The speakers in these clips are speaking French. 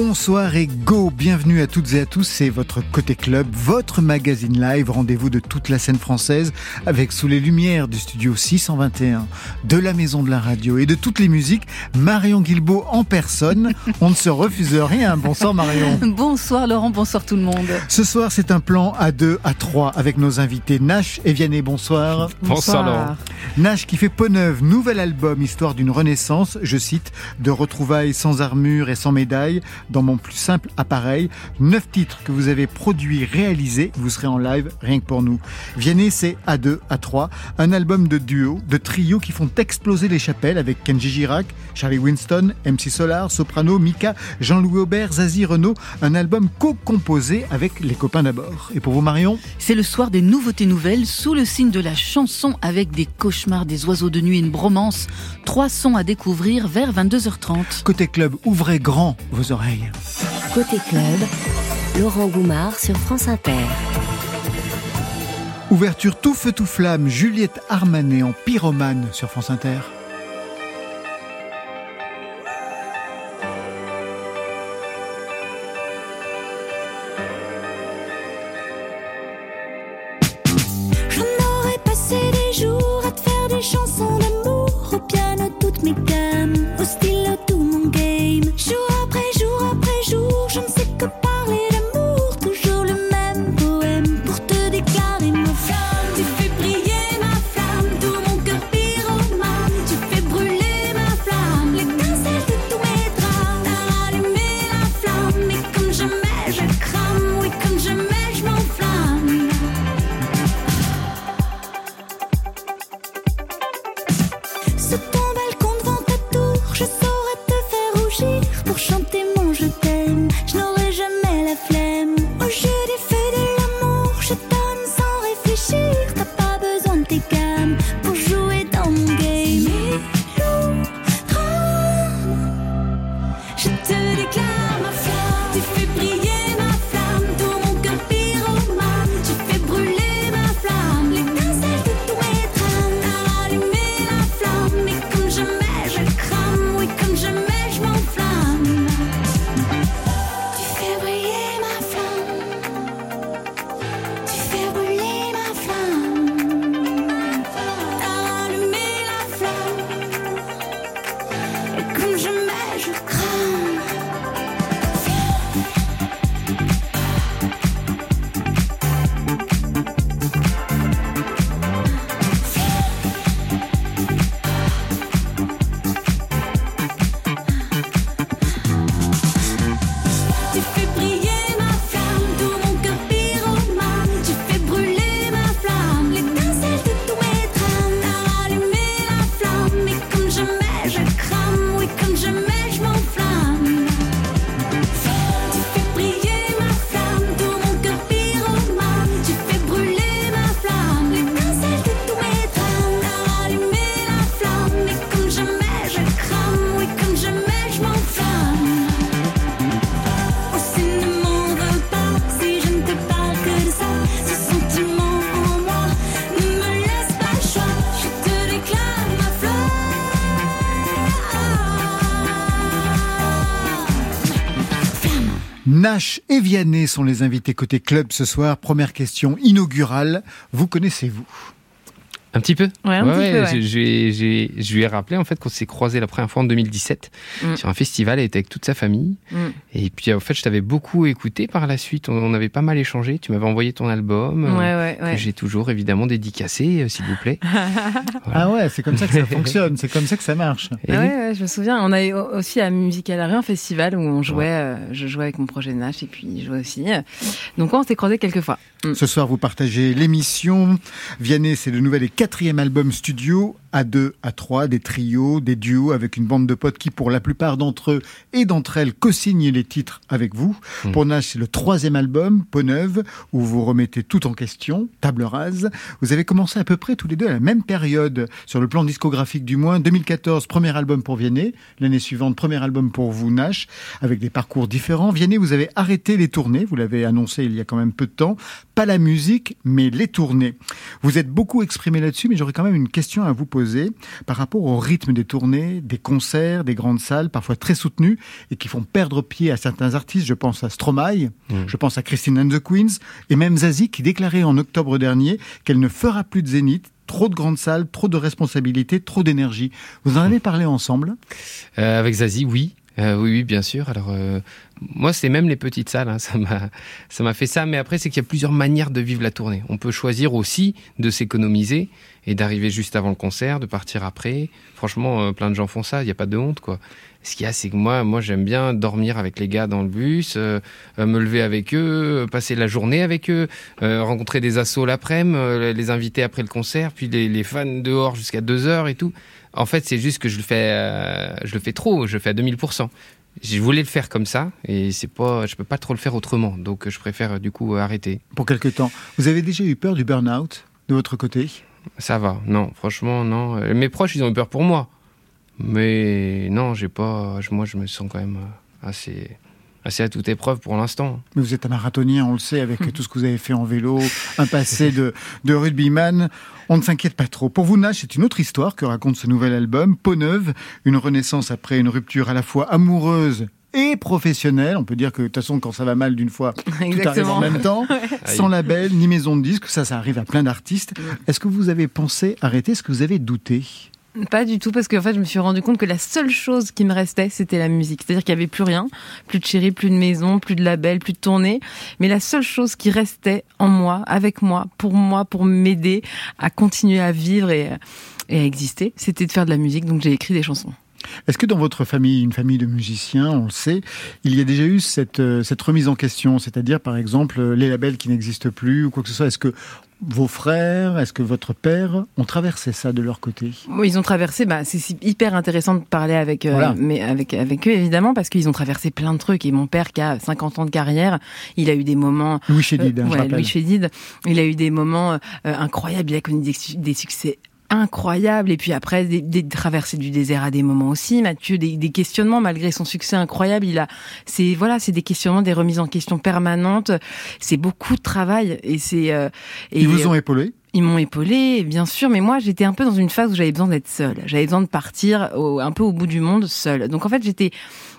Bonsoir et go, bienvenue à toutes et à tous, c'est votre Côté Club, votre magazine live, rendez-vous de toute la scène française, avec sous les lumières du studio 621, de la maison de la radio et de toutes les musiques, Marion Guilbault en personne, on ne se refuse rien, bonsoir Marion. Bonsoir Laurent, bonsoir tout le monde. Ce soir c'est un plan à 2, à 3, avec nos invités Nash et Vianney, bonsoir. Bonsoir, Laurent. Nash qui fait peau neuve, nouvel album, histoire d'une renaissance, je cite, de retrouvailles sans armure et sans médaille, dans mon plus simple appareil. Neuf titres que vous avez produits, réalisés. Vous serez en live rien que pour nous. Vianney, c'est A2, A3. Un album de duo, de trio qui font exploser les chapelles avec Kenji Girac, Charlie Winston, MC Solar, Soprano, Mika, Jean-Louis Aubert, Zazie Renault. Un album co-composé avec les copains d'abord. Et pour vous, Marion? C'est le soir des nouveautés nouvelles, sous le signe de la chanson avec des cauchemars, des oiseaux de nuit et une bromance. Trois sons à découvrir vers 22h30. Côté club, ouvrez grand vos oreilles. Côté club, Laurent Goumard sur France Inter. Ouverture tout feu tout flamme, Juliette Armanet en pyromane sur France Inter. J'en aurais passé des jours à te faire des chansons d'amour Au piano toutes mes gammes, au stylo tout mon game Jour Nash et Vianney sont les invités côté club ce soir. Première question inaugurale. Vous connaissez-vous? Un petit peu Ouais, un petit peu, ouais. Je lui ai rappelé en fait qu'on s'est croisés la première fois en 2017 Mm. sur un festival, elle était avec toute sa famille. Mm. Et puis en fait, je t'avais beaucoup écouté par la suite, on, on avait pas mal échangé. Tu m'avais envoyé ton album, euh, Ouais, ouais, que j'ai toujours évidemment dédicacé, euh, s'il vous plaît. Ah ouais, c'est comme ça que ça fonctionne, c'est comme ça que ça marche. Et Ah oui. ouais, ouais, je me souviens. On a eu aussi à Musical Arena un festival où on jouait, euh, je jouais avec mon projet de Nash et puis il jouait aussi. Donc ouais, on s'est croisés quelques fois. Mm. Ce soir, vous partagez l'émission. Vianney, c'est le nouvel Quatrième album studio, à deux, à trois, des trios, des duos avec une bande de potes qui, pour la plupart d'entre eux et d'entre elles, co-signent les titres avec vous. Mm. Pour Nash, c'est le troisième album, Peau neuve, où vous remettez tout en question, table rase. Vous avez commencé à peu près tous les deux à la même période, sur le plan discographique du moins. 2014, premier album pour Vianney. L'année suivante, premier album pour vous, Nash, avec des parcours différents. Vianney, vous avez arrêté les tournées, vous l'avez annoncé il y a quand même peu de temps. Pas la musique, mais les tournées. Vous êtes beaucoup exprimé là-dessus, mais j'aurais quand même une question à vous poser par rapport au rythme des tournées, des concerts, des grandes salles, parfois très soutenues, et qui font perdre pied à certains artistes. Je pense à Stromae, je pense à Christine and the Queens, et même Zazie qui déclarait en octobre dernier qu'elle ne fera plus de zénith. Trop de grandes salles, trop de responsabilités, trop d'énergie. Vous en avez parlé ensemble? Euh, avec Zazie, oui. Euh, oui, oui, bien sûr. Alors, euh, moi, c'est même les petites salles. hein, ça m'a, ça m'a fait ça. Mais après, c'est qu'il y a plusieurs manières de vivre la tournée. On peut choisir aussi de s'économiser et d'arriver juste avant le concert, de partir après. Franchement, euh, plein de gens font ça. Il n'y a pas de honte, quoi. Ce qu'il y a, c'est que moi, moi, j'aime bien dormir avec les gars dans le bus, me lever avec eux, passer la journée avec eux, rencontrer des assos l'après-midi, les inviter après le concert, puis les, les fans dehors jusqu'à 2 heures et tout. En fait, c'est juste que je le fais, euh, je le fais trop, je le fais à 2000%. Je voulais le faire comme ça et c'est pas, je peux pas trop le faire autrement. Donc, je préfère du coup arrêter. pour quelque temps. Vous avez déjà eu peur du burn-out de votre côté? Ça va, non, franchement, non. Mes proches, ils ont eu peur pour moi, mais non, j'ai pas. je- Moi, je me sens quand même assez, assez à toute épreuve pour l'instant. Mais vous êtes un marathonien, on le sait, avec tout ce que vous avez fait en vélo, un passé de, de rugbyman. On ne s'inquiète pas trop. Pour vous, Nash, c'est une autre histoire que raconte ce nouvel album, Peau neuve, une renaissance après une rupture à la fois amoureuse et professionnelle. On peut dire que de toute façon, quand ça va mal d'une fois, tout arrive en Exactement. même temps. Sans label, ni maison de disques, ça, ça arrive à plein d'artistes. Est-ce que vous avez pensé arrêter Est-ce que vous avez douté? Pas du tout, parce qu'en fait, je me suis rendu compte que la seule chose qui me restait, c'était la musique. C'est-à-dire qu'il n'y avait plus rien, plus de chéri, plus de maison, plus de label, plus de tournée. Mais la seule chose qui restait en moi, avec moi, pour moi, pour m'aider à continuer à vivre et, et à exister, c'était de faire de la musique. Donc j'ai écrit des chansons. Est-ce que dans votre famille, une famille de musiciens, on le sait, il y a déjà eu cette, euh, cette remise en question C'est-à-dire, par exemple, euh, les labels qui n'existent plus ou quoi que ce soit. Est-ce que vos frères, est-ce que votre père ont traversé ça de leur côté? Bon, Ils ont traversé, bah, c'est hyper intéressant de parler avec, euh, Voilà. mais avec, avec eux, évidemment, parce qu'ils ont traversé plein de trucs. Et mon père, qui a 50 ans de carrière, il a eu des moments Louis Chédid, Euh, hein, ouais. Louis Chédid. Il a eu des moments euh, incroyables. Il a connu des, des succès incroyables. Et puis après, des, des traversées du désert à des moments aussi. Mathieu, des, des questionnements malgré son succès incroyable. Il a, c'est voilà, c'est des questionnements, des remises en question permanentes. C'est beaucoup de travail. Et c'est. euh, et, Ils vous ont épaulé? ils m'ont épaulé, bien sûr, mais moi j'étais un peu dans une phase où j'avais besoin d'être seule. J'avais besoin de partir au- un peu au bout du monde seule. Donc en fait j'étais,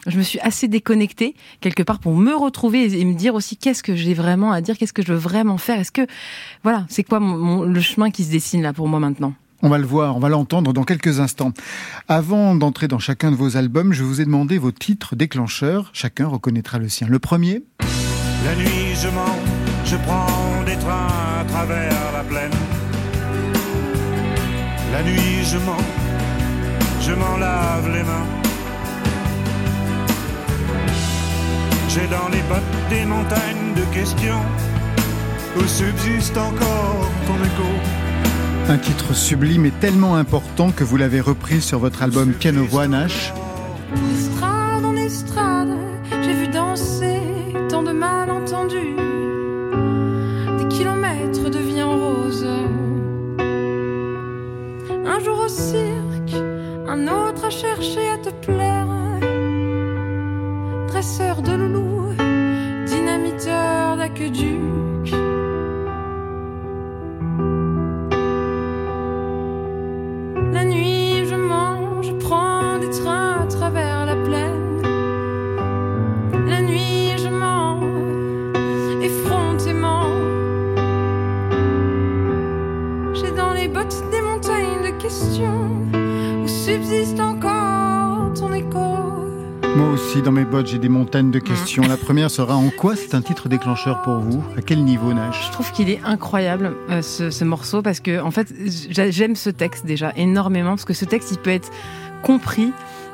je me suis assez déconnectée quelque part pour me retrouver et, et me dire aussi qu'est-ce que j'ai vraiment à dire, qu'est-ce que je veux vraiment faire? Est-ce que voilà, c'est quoi mon- mon- le chemin qui se dessine là pour moi maintenant? On va le voir, on va l'entendre dans quelques instants. Avant d'entrer dans chacun de vos albums, je vous ai demandé vos titres déclencheurs. Chacun reconnaîtra le sien. Le premier, La nuit je mens, je prends des trains à travers la plaine. La nuit je mens, je m'en lave les mains. J'ai dans les bottes des montagnes de questions où subsiste encore ton écho. Un titre sublime et tellement important que vous l'avez repris sur votre album Piano Voix Nash. En estrade, j'ai vu danser tant de malentendus. Des kilomètres de vie en rose. Un jour au cirque, un autre à chercher à te plaire. Dresseur de loulou, dynamiteur d'aqueduc. De questions. La première sera en quoi c'est un titre déclencheur pour vous? À quel niveau, Nash? Je trouve qu'il est incroyable euh, ce, ce morceau parce que en fait j'a- j'aime ce texte déjà énormément parce que ce texte il peut être compris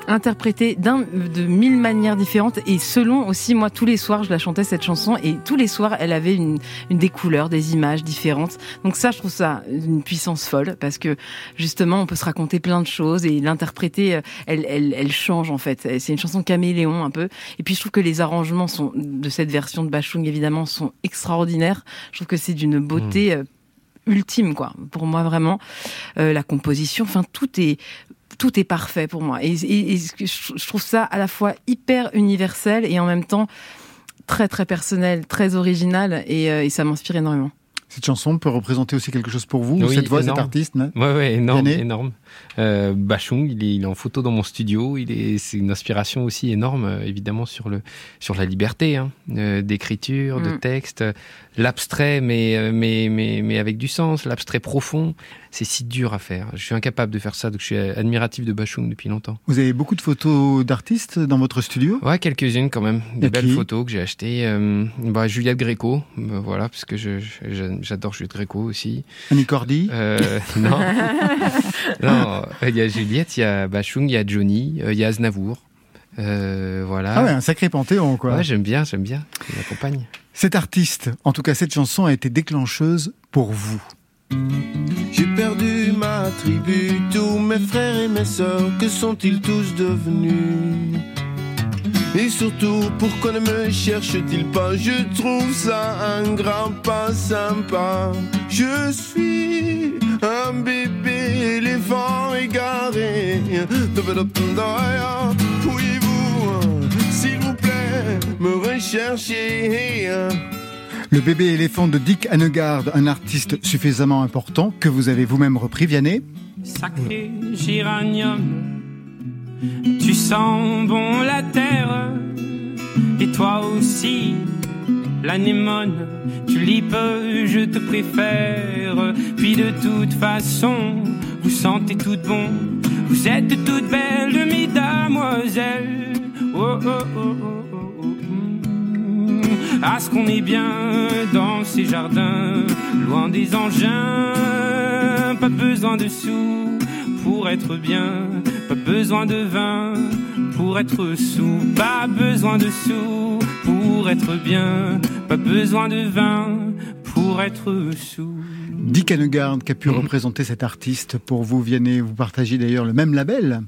interprétée d'un de mille manières différentes et selon aussi moi tous les soirs je la chantais cette chanson et tous les soirs elle avait une, une des couleurs, des images différentes. Donc ça je trouve ça une puissance folle parce que justement on peut se raconter plein de choses et l'interpréter euh, elle, elle elle change en fait. C'est une chanson caméléon un peu et puis je trouve que les arrangements sont de cette version de Bachung évidemment sont extraordinaires. Je trouve que c'est d'une beauté euh, ultime quoi pour moi vraiment Euh, la composition enfin tout est tout est parfait pour moi. Et, et- et je trouve ça à la fois hyper universel et en même temps très très personnel très original. Et, euh, et ça m'inspire énormément. Cette chanson peut représenter aussi quelque chose pour vous, Oui, cette voix, cet artiste Ouais, ouais, énorme, énorme. Euh, Bachung, il est, il est en photo dans mon studio. Il est, c'est une inspiration aussi énorme, euh, évidemment sur le, sur la liberté hein, euh, d'écriture, de Mm. texte, l'abstrait, mais, mais, mais, mais avec du sens, l'abstrait profond. C'est si dur à faire. Je suis incapable de faire ça, donc je suis admiratif de Bachung depuis longtemps. Vous avez beaucoup de photos d'artistes dans votre studio? Ouais, quelques-unes quand même. Des Et belles photos que j'ai achetées. Euh, bah, Juliette Gréco, voilà, parce que je, je- j'adore Juliette Gréco aussi. Annie Cordy? Euh, non. non, il y a Juliette, il y a Bachung, il y a Johnny, euh, il y a Aznavour. Euh, voilà. Ah ouais, un sacré panthéon, quoi. Ouais, j'aime bien, j'aime bien. Il m'accompagne. Cet artiste, en tout cas cette chanson, a été déclencheuse pour vous. J'ai perdu ma tribu, tous mes frères et mes sœurs, que sont-ils tous devenus? Et surtout, pourquoi ne me cherche-t-il pas? Je trouve ça un grand pas sympa. Je suis un bébé éléphant égaré. Oui, vous, s'il vous plaît, me recherchez. Le bébé éléphant de Dick Hanegard, un artiste suffisamment important que vous avez vous-même repris, Vianney. Sacré géranium, tu sens bon la terre, et toi aussi, l'anémone, tulipe, je te préfère. Puis de toute façon, vous sentez toutes bon, vous êtes toutes belles, mesdamoiselles. Oh, oh, oh, oh, oh, oh, mm. Ah, ce qu'on est bien dans ces jardins, loin des engins, pas besoin de sous pour être bien, pas besoin de vin pour être sous, pas besoin de sous pour être bien, pas besoin de vin pour être sous. Dick Hanegard qui a pu Mhm. représenter cet artiste pour vous, Vianney? Vous partagez d'ailleurs le même label?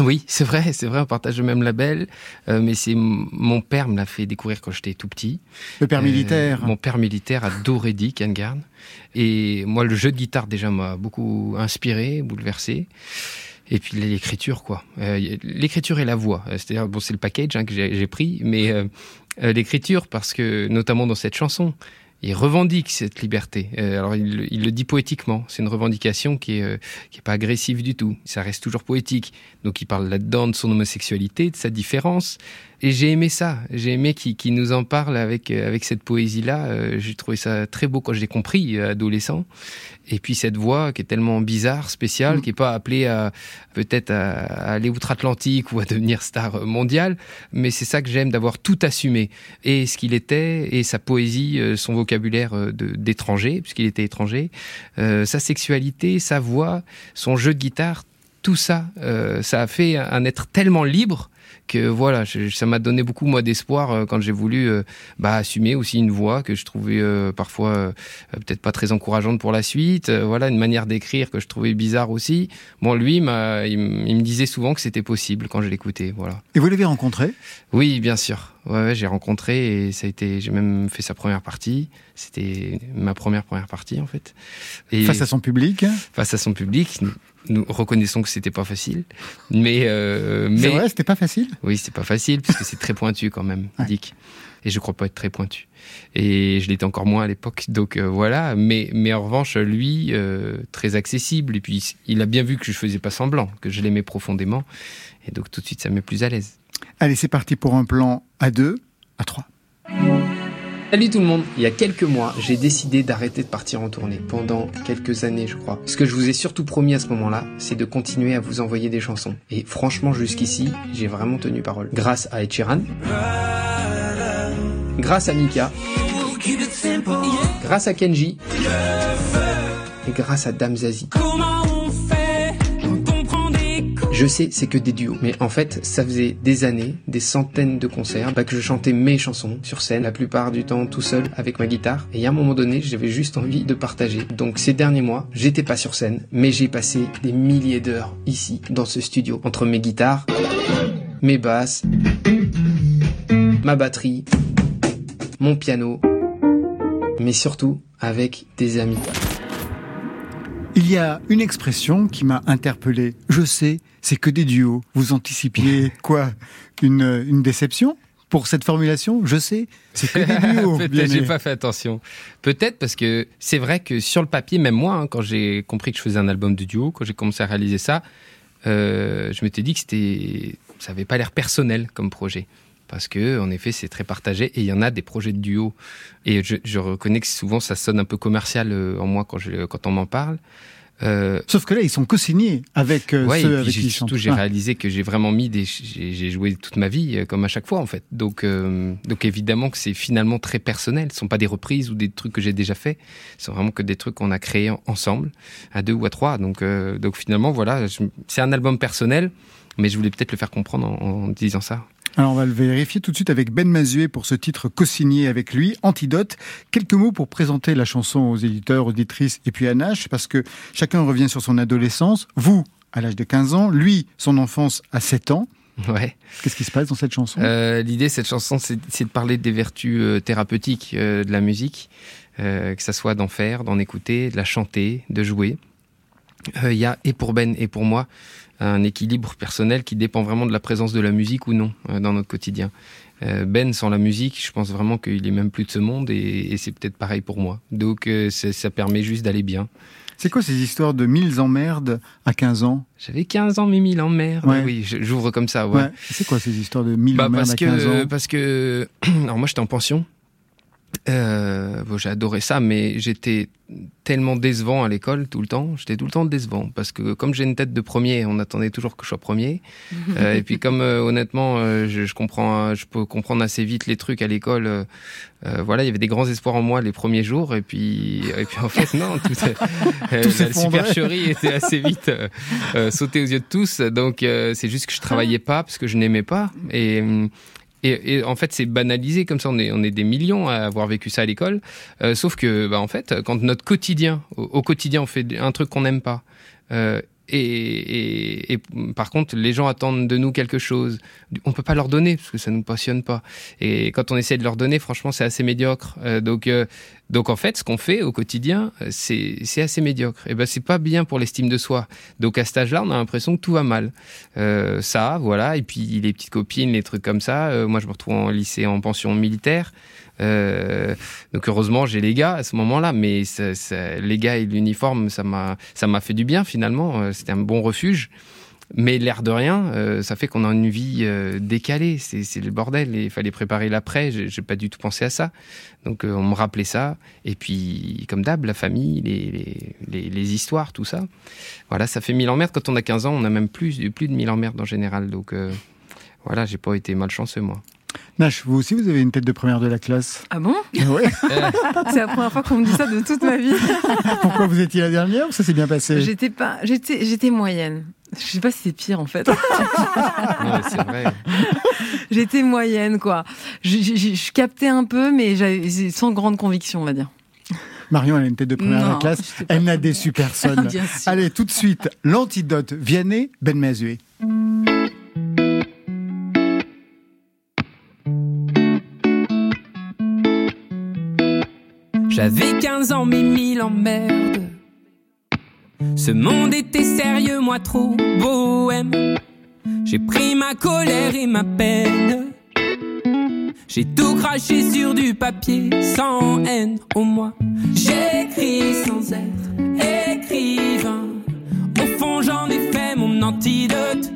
Oui, c'est vrai, c'est vrai, on partage le même label, euh, mais c'est mon père me l'a fait découvrir quand j'étais tout petit. Le père Euh, militaire. Mon père militaire adorait Dick Hanegard. Et moi, le jeu de guitare déjà m'a beaucoup inspiré, bouleversé. Et puis l'écriture, quoi. Euh, l'écriture et la voix. Euh, C'est-à-dire, bon, c'est le package hein, que j'ai pris, mais euh, l'écriture, parce que notamment dans cette chanson, il revendique cette liberté. Alors il, le- il le dit poétiquement. C'est une revendication qui est, qui est pas agressive du tout. Ça reste toujours poétique. Donc il parle là-dedans de son homosexualité, de sa différence. Et j'ai aimé ça. J'ai aimé qu'il qu'il nous en parle avec euh, avec cette poésie-là. Euh, j'ai trouvé ça très beau quand je l'ai compris, euh, adolescent. Et puis cette voix qui est tellement bizarre, spéciale, qui est pas appelée à peut-être à, à aller outre-Atlantique ou à devenir star mondiale, mais c'est ça que j'aime d'avoir tout assumé et ce qu'il était et sa poésie, euh, son vocabulaire euh, d'étranger puisqu'il était étranger, euh, sa sexualité, sa voix, son jeu de guitare, tout ça, euh, ça a fait un être tellement libre que voilà, je- ça m'a donné beaucoup moi d'espoir euh, quand j'ai voulu euh, bah, assumer aussi une voix que je trouvais euh, parfois peut-être pas très encourageante pour la suite. Voilà, une manière d'écrire que je trouvais bizarre aussi. Bon, lui, il, il me disait souvent que c'était possible quand je l'écoutais. Voilà. Et vous l'avez rencontré? Oui, bien sûr. Ouais, ouais, j'ai rencontré et ça a été. J'ai même fait sa première partie. C'était ma première première partie en fait. Et face à son public. face à son public. Nous, reconnaissons que c'était pas facile, mais euh, C'est mais vrai, c'était pas facile? oui, c'est pas facile parce que c'est très pointu quand même, Ouais. Dick. Et je crois pas être très pointu. Et je l'étais encore moins à l'époque, donc euh, voilà. Mais mais en revanche, lui, euh, très accessible. Et puis il a bien vu que je faisais pas semblant, que je l'aimais profondément. Et donc tout de suite, ça me met plus à l'aise. Allez, c'est parti pour un plan à deux, à trois. Salut tout le monde Il y a quelques mois, j'ai décidé d'arrêter de partir en tournée, pendant quelques années je crois. Ce que je vous ai surtout promis à ce moment-là, c'est de continuer à vous envoyer des chansons. Et franchement jusqu'ici, j'ai vraiment tenu parole. Grâce à Ed Sheeran, grâce à Mika, grâce à Kenji, et grâce à Dame Je sais, c'est que des duos. Mais en fait, ça faisait des années, des centaines de concerts, bah, que je chantais mes chansons sur scène, la plupart du temps tout seul avec ma guitare. Et à un moment donné, j'avais juste envie de partager. Donc ces derniers mois, j'étais pas sur scène, mais j'ai passé des milliers d'heures ici, dans ce studio, entre mes guitares, mes basses, ma batterie, mon piano, mais surtout avec des amis. Il y a une expression qui m'a interpellé. Je sais, c'est que des duos. Vous anticipiez quoi? Une, une déception? Pour cette formulation Je sais, c'est que des duos. Peut-être j'ai pas fait attention. Peut-être parce que c'est vrai que sur le papier, même moi, hein, quand j'ai compris que je faisais un album de duo, quand j'ai commencé à réaliser ça, euh, je m'étais dit que c'était, ça avait pas l'air personnel comme projet. Parce que, en effet, c'est très partagé et il y en a des projets de duo. Et je, je reconnais que souvent ça sonne un peu commercial euh, en moi quand, je, quand on m'en parle. Euh, Sauf que là, ils sont co-signés avec euh, Ouais, ceux avec qui ils surtout j'ai réalisé que j'ai vraiment mis des j'ai joué toute ma vie euh, comme à chaque fois en fait. Donc donc évidemment que c'est finalement très personnel. Ce sont pas des reprises ou des trucs que j'ai déjà fait. Ce sont vraiment que des trucs qu'on a créés en- ensemble à deux ou à trois. Donc donc finalement voilà je- c'est un album personnel mais je voulais peut-être le faire comprendre en, en disant ça Alors on va le vérifier tout de suite avec Ben Mazué pour ce titre co-signé avec lui, Antidote. Quelques mots pour présenter la chanson aux éditeurs, auditrices et puis à Nash, parce que chacun revient sur son adolescence. Vous, à l'âge de 15 ans, lui, son enfance à 7 ans. ouais Qu'est-ce qui se passe dans cette chanson? Euh, L'idée de cette chanson, c'est de parler des vertus euh, thérapeutiques euh, de la musique, euh, que ça soit d'en faire, d'en écouter, de la chanter, de jouer. Euh, Il y a, et pour Ben et pour moi, un équilibre personnel qui dépend vraiment de la présence de la musique ou non euh, dans notre quotidien. Euh, ben, sans la musique, je pense vraiment qu'il est même plus de ce monde et, et c'est peut-être pareil pour moi. Donc euh, ça permet juste d'aller bien. C'est quoi ces histoires de mille emmerdes à 15 ans? J'avais 15 ans, mais mille en mer. Ouais. Oui, j'ouvre comme ça. Ouais. Ouais. C'est quoi ces histoires de mille Bah, emmerdes parce à 15 que ans? parce que alors moi j'étais en pension. Euh, bon, j'ai adoré ça, mais j'étais tellement décevant à l'école tout le temps. J'étais tout le temps décevant parce que comme j'ai une tête de premier, on attendait toujours que je sois premier. Euh, et puis comme euh, honnêtement, euh, je, je comprends, euh, je peux comprendre assez vite les trucs à l'école. voilà, il y avait des grands espoirs en moi les premiers jours, et puis et puis en fait non, tout, Tout la supercherie était assez vite sautée aux yeux de tous. Donc euh, c'est juste que je travaillais pas parce que je n'aimais pas et hum, et, et en fait, c'est banalisé comme ça. On est, on est des millions à avoir vécu ça à l'école. Euh, sauf que, bah, en fait, quand notre quotidien, au, quotidien, on fait un truc qu'on n'aime pas. euh, et, par contre, les gens attendent de nous quelque chose. On peut pas leur donner parce que ça nous passionne pas. Et quand on essaie de leur donner, franchement, c'est assez médiocre. Euh, donc, euh, donc en fait, ce qu'on fait au quotidien, euh, c'est assez médiocre. Et ben, c'est pas bien pour l'estime de soi. Donc à cet âge-là, on a l'impression que tout va mal. Ça, voilà. Et puis les petites copines, les trucs comme ça. Moi, je me retrouve en lycée, en pension militaire. Euh, donc heureusement, j'ai les gars à ce moment-là, mais les gars et l'uniforme, ça m'a, fait du bien finalement. Euh, C'était un bon refuge. Mais l'air de rien, euh, ça fait qu'on a une vie décalée. C'est, le bordel. Il fallait préparer l'après. J'ai, j'ai pas du tout pensé à ça. Donc on me rappelait ça. Et puis, comme d'hab, la famille, les, les, les, les histoires, tout ça. Voilà, ça fait mille emmerdes. Quand on a 15 ans, on a même plus, plus de mille emmerdes en général. Donc voilà, j'ai pas été malchanceux moi. Nash, vous aussi, vous avez une tête de première de la classe. Ah bon? Ouais. C'est la première fois qu'on me dit ça de toute ma vie. Pourquoi vous étiez la dernière ou ça s'est bien passé? J'étais pas, j'étais, j'étais moyenne. Je sais pas si c'est pire en fait. Non, c'est vrai. j'étais moyenne quoi. Je, je- je- je captais un peu, mais j'avais sans grande conviction, on va dire. Marion, elle a une tête de première de la classe. Elle n'a déçu personne. Allez, tout de suite, l'antidote. Vianney, Ben J'avais 15 ans, mais mille emmerdes. Ce monde était sérieux, moi trop bohème. J'ai pris ma colère et ma peine. J'ai tout craché sur du papier, sans haine au moins. J'écris sans être écrivain. Au fond, j'en ai fait mon antidote.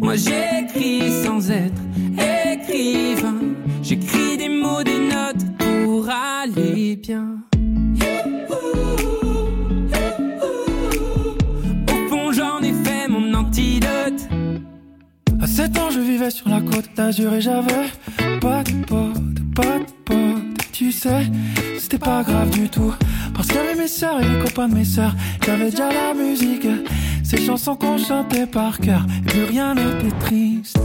Moi, j'écris sans être écrivain. J'écris des mots, des notes pour aller bien. Au fond, j'en ai fait mon antidote. À 7 ans, je vivais sur la côte d'Azur et j'avais pas de pote, pas de pote. Tu sais, c'était pas grave du tout. Parce qu'il mes sœurs et les copains de mes sœurs. J'avais déjà la musique. Ces chansons qu'on chantait par cœur, plus rien n'était triste.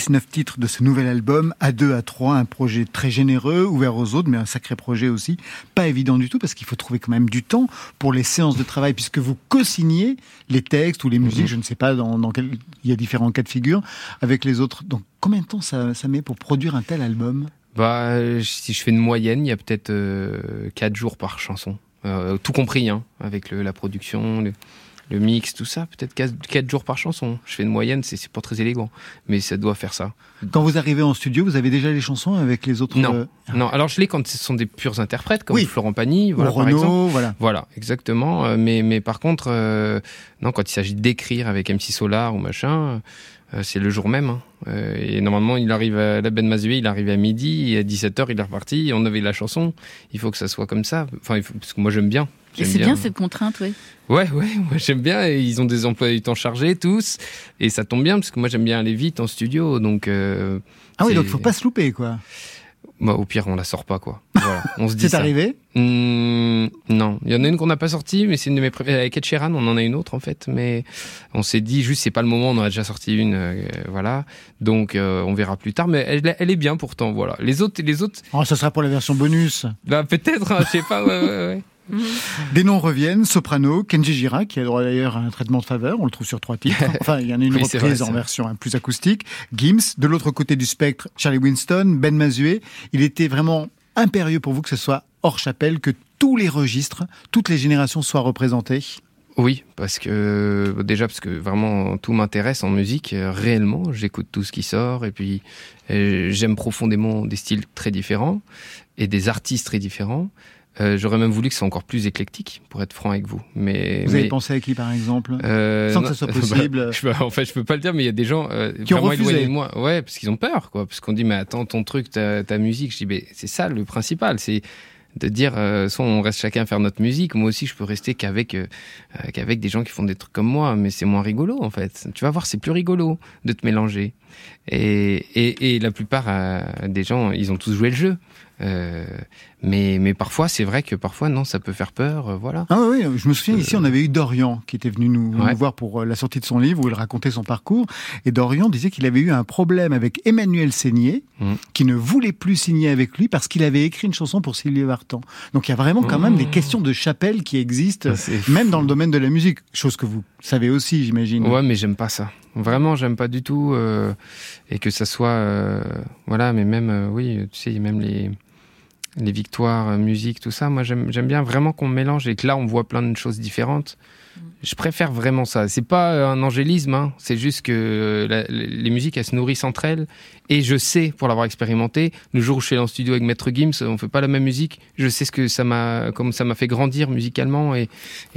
19 titres de ce nouvel album, à 2 à 3, un projet très généreux, ouvert aux autres, mais un sacré projet aussi. Pas évident du tout parce qu'il faut trouver quand même du temps pour les séances de travail puisque vous co-signez les textes ou les musiques, je ne sais pas dans, dans quel, il y a différents cas de figure avec les autres. Donc combien de temps ça, ça met pour produire un tel album? Bah, euh, si je fais une moyenne, il y a peut-être 4 jours par chanson. Euh, tout compris, hein, avec le- la production, le, le mix, tout ça. Peut-être 4, jours par chanson. Je fais une moyenne, c'est pas très élégant. Mais ça doit faire ça. Quand vous arrivez en studio, vous avez déjà les chansons avec les autres Non, euh, non. Alors je l'ai quand ce sont des purs interprètes, comme Oui. Florent Pagny, ou voilà, par Renaud, exemple. voilà. Voilà, exactement. Euh, Mais, mais par contre, euh, non, quand il s'agit d'écrire avec MC Solar ou machin, euh, c'est le jour même. hein. Euh, et normalement, il arrive à la Ben Mazué, il arrive à midi, et à 17h, il est reparti, on avait la chanson. Il faut que ça soit comme ça. Enfin, il faut- parce que moi, j'aime bien. Et c'est bien cette contrainte, oui. Ouais, ouais, moi j'aime bien. Et ils ont des emplois du temps chargés tous, et ça tombe bien parce que moi j'aime bien aller vite en studio. Donc euh, Ah oui, donc il faut pas se louper, quoi. bah, au pire, on la sort pas, quoi. Voilà, on se dit C'est arrivé Hmm, Non, il y en a une qu'on n'a pas sortie, mais c'est une de mes préférées. Avec Ed Sheeran, on en a une autre en fait, mais on s'est dit juste c'est pas le moment. On en a déjà sorti une, euh, voilà. Donc euh, on verra plus tard, mais elle, elle est bien pourtant, voilà. Les autres, les autres, Oh, ça sera pour la version bonus. bah peut-être, hein, je sais pas. Ouais, ouais, ouais. Des noms reviennent, Soprano, Kenji Girac, qui a droit d'ailleurs à un traitement de faveur, on le trouve sur trois titres. Enfin, il y en a une Oui, reprise vrai, en version hein, plus acoustique. Gims, de l'autre côté du spectre, Charlie Winston, Ben Mazué. Il était vraiment impérieux pour vous que ce soit hors chapelle, que tous les registres, toutes les générations soient représentées. Oui, parce que déjà parce que vraiment tout m'intéresse en musique euh, réellement. J'écoute tout ce qui sort et puis euh, j'aime profondément des styles très différents et des artistes très différents. Euh, J'aurais même voulu que ce soit encore plus éclectique, pour être franc avec vous. Mais Vous mais, avez pensé à qui, par exemple euh, sans que non, ça soit possible bah, je peux- en fait, je peux pas le dire, mais il y a des gens euh, Qui ont refusé. de moi. Ouais, parce qu'ils ont peur, quoi. Parce qu'on dit, mais attends, ton truc, ta, ta musique. Je dis, mais c'est ça le principal, c'est de dire, euh, soit on reste chacun à faire notre musique. Moi aussi, je peux rester qu'avec euh, euh, qu'avec des gens qui font des trucs comme moi, mais c'est moins rigolo, en fait. Tu vas voir, c'est plus rigolo de te mélanger. Et, et, et la plupart euh, des gens, ils ont tous joué le jeu. Euh, mais, mais parfois, c'est vrai que parfois, non, ça peut faire peur. euh, voilà. Ah oui, je me souviens ici, on avait eu Dorian qui était venu nous, Ouais. nous voir pour euh, la sortie de son livre où il racontait son parcours. Et Dorian disait qu'il avait eu un problème avec Emmanuel Seigné, Mm. qui ne voulait plus signer avec lui parce qu'il avait écrit une chanson pour Sylvie Vartan. Donc il y a vraiment quand même Mm. des questions de chapelle qui existent, Ah, même dans le domaine de la musique. Chose que vous savez aussi, j'imagine. Ouais, mais j'aime pas ça. Vraiment, j'aime pas du tout. euh, et que ça soit. euh, voilà, mais même, euh, oui, tu sais, même les, les victoires, euh, musique, tout ça, moi, j'aime j'aime bien vraiment qu'on mélange et que là, on voit plein de choses différentes. Je préfère vraiment ça. C'est pas euh, un angélisme, hein. c'est juste que euh, les musiques, elles se nourrissent entre elles. Et je sais, pour l'avoir expérimenté, le jour où je suis allé en studio avec Maître Gims, on fait pas la même musique. Je sais ce que ça m'a, comme ça m'a fait grandir musicalement. Et,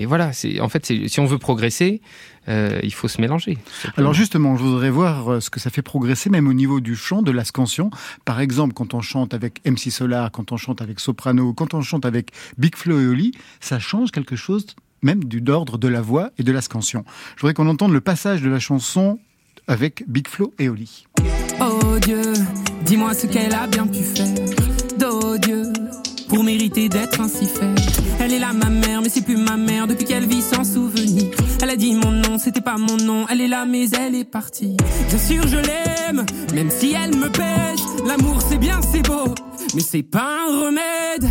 voilà, c'est en fait, si on veut progresser, euh, il faut se mélanger. Alors justement, je voudrais voir ce que ça fait progresser même au niveau du chant, de la scansion. Par exemple, quand on chante avec MC Solar, quand on chante avec Soprano, quand on chante avec Big Flo et Oli, ça change quelque chose même du d'ordre de la voix et de la scansion. Je voudrais qu'on entende le passage de la chanson avec Big Flo et Oli. Oh Dieu, dis-moi ce qu'elle a bien pu faire. Oh Dieu, pour mériter d'être ainsi faite. Elle est là ma mère, mais c'est plus ma mère depuis qu'elle vit sans souvenir. Elle a dit mon nom, c'était pas mon nom. Elle est là, mais elle est partie. Bien sûr, je l'aime, même si elle me pèse. L'amour, c'est bien, c'est beau, mais c'est pas un remède.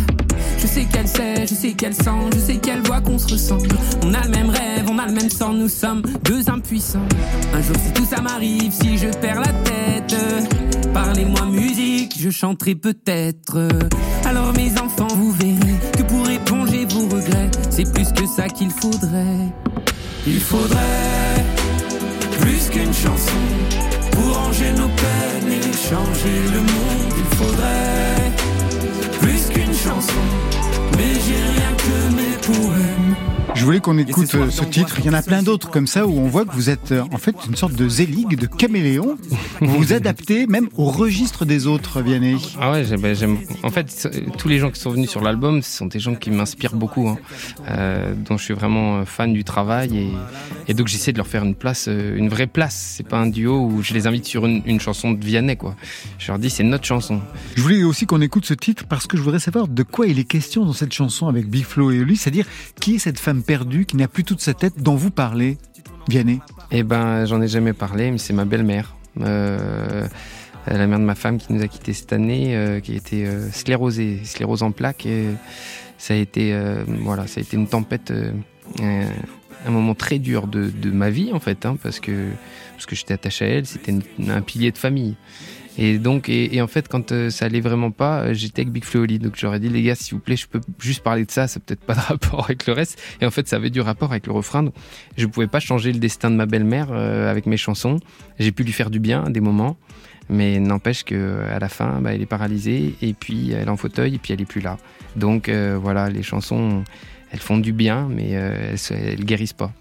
Je sais qu'elle sait, je sais qu'elle sent, je sais qu'elle voit qu'on se ressemble. On a le même rêve, on a le même sang, nous sommes deux impuissants. Un jour, si tout ça m'arrive, si je perds la tête, parlez-moi musique, je chanterai peut-être. Alors mes enfants, vous verrez que pour éponger vos regrets, c'est plus que ça qu'il faudrait. Il faudrait plus qu'une chanson pour ranger nos peines et changer le monde. Il faudrait plus qu'une chanson, mais j'ai rien que mes poèmes. Je voulais qu'on écoute ce euh, ce titre. Il y en a plein d'autres comme ça où on voit que vous êtes euh, en fait une sorte de zéligue, de caméléon. Vous vous adaptez même au registre des autres, Vianney. Ah ouais, j'aime- ben, j'aime. En fait, tous les gens qui sont venus sur l'album, ce sont des gens qui m'inspirent beaucoup, hein, euh, dont je suis vraiment fan du travail et, et donc j'essaie de leur faire une place, une vraie place. C'est pas un duo où je les invite sur une, une chanson de Vianney, quoi. Je leur dis c'est notre chanson. Je voulais aussi qu'on écoute ce titre parce que je voudrais savoir de quoi il est question dans cette chanson avec Big Flo et Oli, c'est-à-dire qui est cette femme perdue qui n'a plus toute sa tête dont vous parlez, Vianney? Eh ben, j'en ai jamais parlé, mais c'est ma belle-mère. Euh, la mère de ma femme qui nous a quittés cette année, euh, qui été euh, sclérosée, sclérose en plaques. Et ça a été, euh, voilà, ça a été une tempête, euh, un, moment très dur de, ma vie en fait, hein, parce que parce que j'étais attaché à elle, c'était un pilier de famille. Et donc, et, et en fait, quand euh, ça allait vraiment pas, euh, j'étais avec Big Flo. Donc j'aurais dit, les gars, s'il vous plaît, je peux juste parler de ça, ça peut-être pas de rapport avec le reste. Et en fait, ça avait du rapport avec le refrain. Je pouvais pas changer le destin de ma belle-mère euh, avec mes chansons. J'ai pu lui faire du bien à des moments. Mais n'empêche que à la fin, bah, elle est paralysée et puis elle est en fauteuil et puis elle est plus là. Donc euh, voilà, les chansons, elles font du bien, mais euh, elles, elles guérissent pas.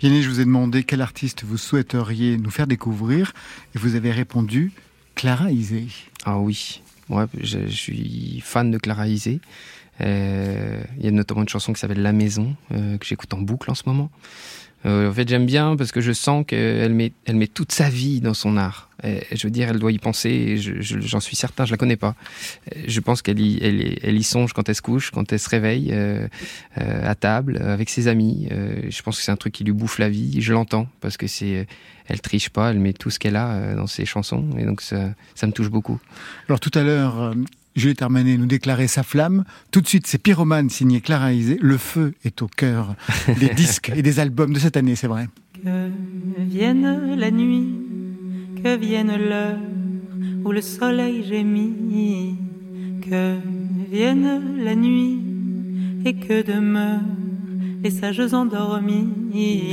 Vianney, je vous ai demandé quel artiste vous souhaiteriez nous faire découvrir et vous avez répondu Clara Isé. Ah oui, je, je suis fan de Clara Isé. Euh, Il y a notamment une chanson qui s'appelle La Maison, euh, que j'écoute en boucle en ce moment. Euh, en fait, j'aime bien parce que je sens qu'elle met, toute sa vie dans son art. Je veux dire, elle doit y penser, j'en suis certain, je la connais pas. Je pense qu'elle y, songe quand elle se couche, quand elle se réveille, euh, euh, à table, avec ses amis. Je pense que c'est un truc qui lui bouffe la vie. Je l'entends parce que c'est, elle triche pas, elle met tout ce qu'elle a dans ses chansons, et donc ça, me touche beaucoup. Alors tout à l'heure, Juliette Armanet nous déclarait sa flamme. Tout de suite, c'est Pyromane signé Clara Isé. Le feu est au cœur des disques et des albums de cette année, c'est vrai. Que vienne la nuit, que vienne l'heure où le soleil gémit, que vienne la nuit et que demeurent les sages endormis.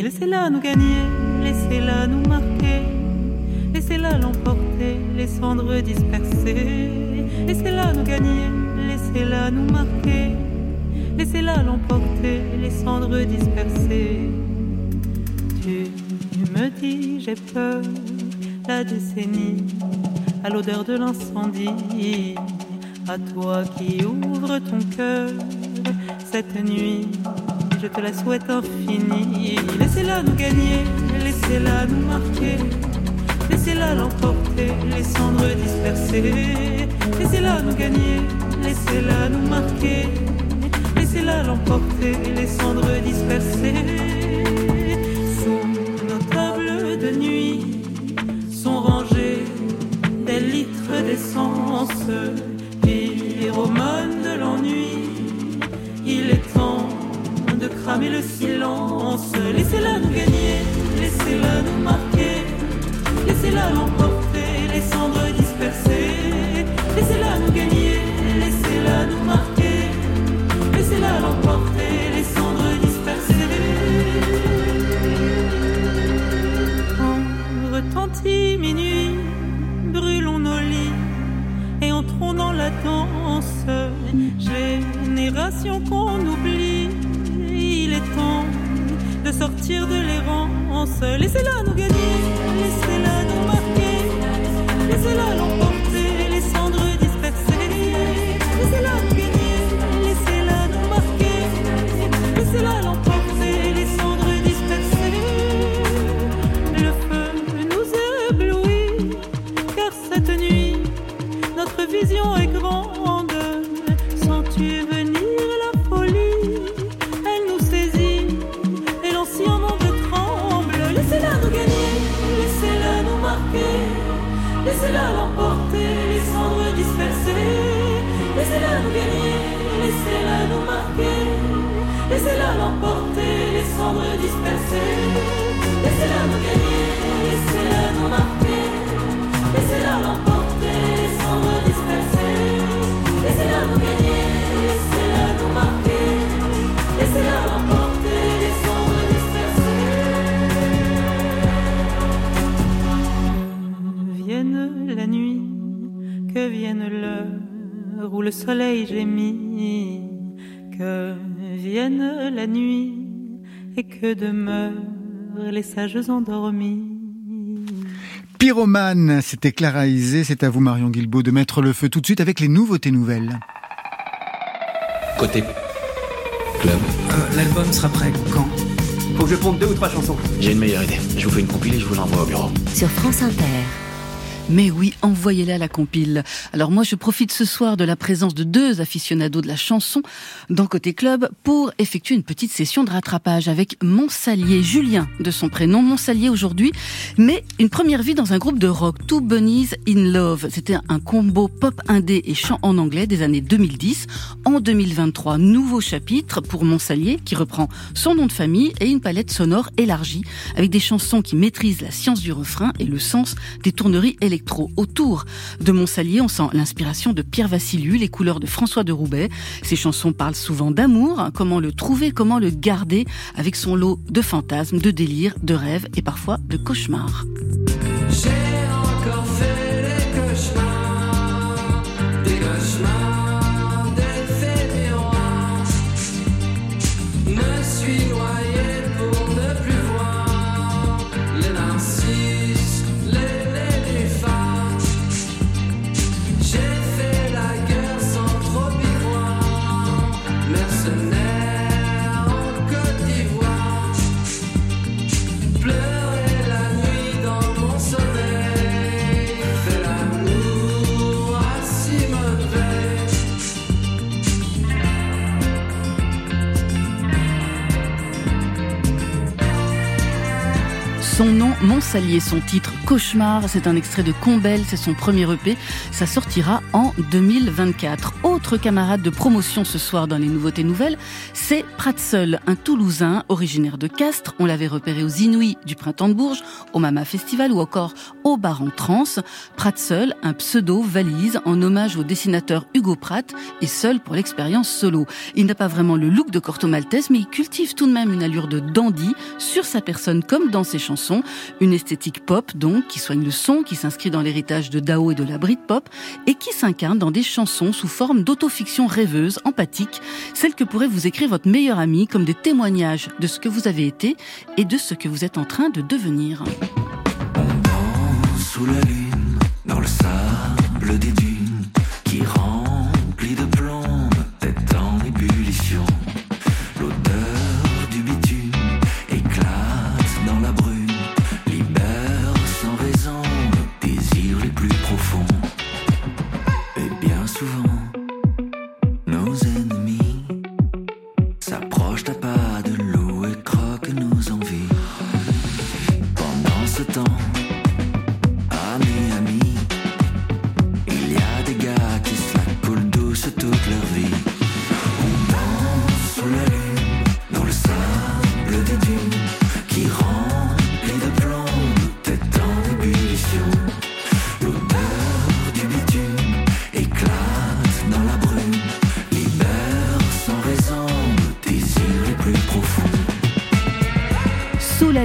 Laissez-la nous gagner, laissez-la nous marquer, laissez-la l'emporter, les cendres dispersées. Laissez-la nous gagner, laissez-la nous marquer, laissez-la l'emporter, les cendres dispersées. Tu me dis j'ai peur, la décennie, à l'odeur de l'incendie, à toi qui ouvres ton cœur. Cette nuit, je te la souhaite infinie. Laissez-la nous gagner, laissez-la nous marquer, laissez-la l'emporter, les cendres dispersées. Laissez-la nous gagner, laissez-la nous marquer, laissez-la l'emporter, les cendres dispersées. Nuit, que vienne l'heure où le soleil gémit. Que vienne la nuit et que demeurent les sages endormis. Pyromane, c'était Clara Isé, c'est à vous Marion Guilbault de mettre le feu tout de suite avec les nouveautés nouvelles. Côté club. Euh, L'album sera prêt quand? Faut que je ponde deux ou trois chansons. J'ai une meilleure idée. Je vous fais une compilée, je vous l'envoie au bureau. Sur France Inter. Mais oui, envoyez-la la compile. Alors moi, je profite ce soir de la présence de deux aficionados de la chanson dans Côté Club pour effectuer une petite session de rattrapage avec Monsalier, Julien de son prénom, Monsalier aujourd'hui, mais une première vie dans un groupe de rock, Two Bunnies in Love. C'était un combo pop indé et chant en anglais des années 2010. En 2023, nouveau chapitre pour Monsalier qui reprend son nom de famille et une palette sonore élargie avec des chansons qui maîtrisent la science du refrain et le sens des tourneries électriques Autour de Monsalier, on sent l'inspiration de Pierre Vassiliou, les couleurs de François de Roubaix. Ses chansons parlent souvent d'amour, comment le trouver, comment le garder, avec son lot de fantasmes, de délires, de rêves et parfois de cauchemars. Des. Me suis noyé Monsalier, son titre, Cauchemar, c'est un extrait de Combel, c'est son premier EP, ça sortira en 2024. Autre camarade de promotion ce soir dans les nouveautés nouvelles, c'est Pratseul, un Toulousain originaire de Castres, on l'avait repéré aux Inouïs du Printemps de Bourges, au Mama Festival ou encore au Bar en Trans. Pratseul, un pseudo valise en hommage au dessinateur Hugo Pratt et seul pour l'expérience solo. Il n'a pas vraiment le look de Corto Maltese, mais il cultive tout de même une allure de dandy sur sa personne comme dans ses chansons. Une esthétique pop, donc, qui soigne le son, qui s'inscrit dans l'héritage de Dao et de la Britpop, et qui s'incarne dans des chansons sous forme d'autofiction rêveuse, empathique, celle que pourrait vous écrire votre meilleur ami comme des témoignages de ce que vous avez été et de ce que vous êtes en train de devenir.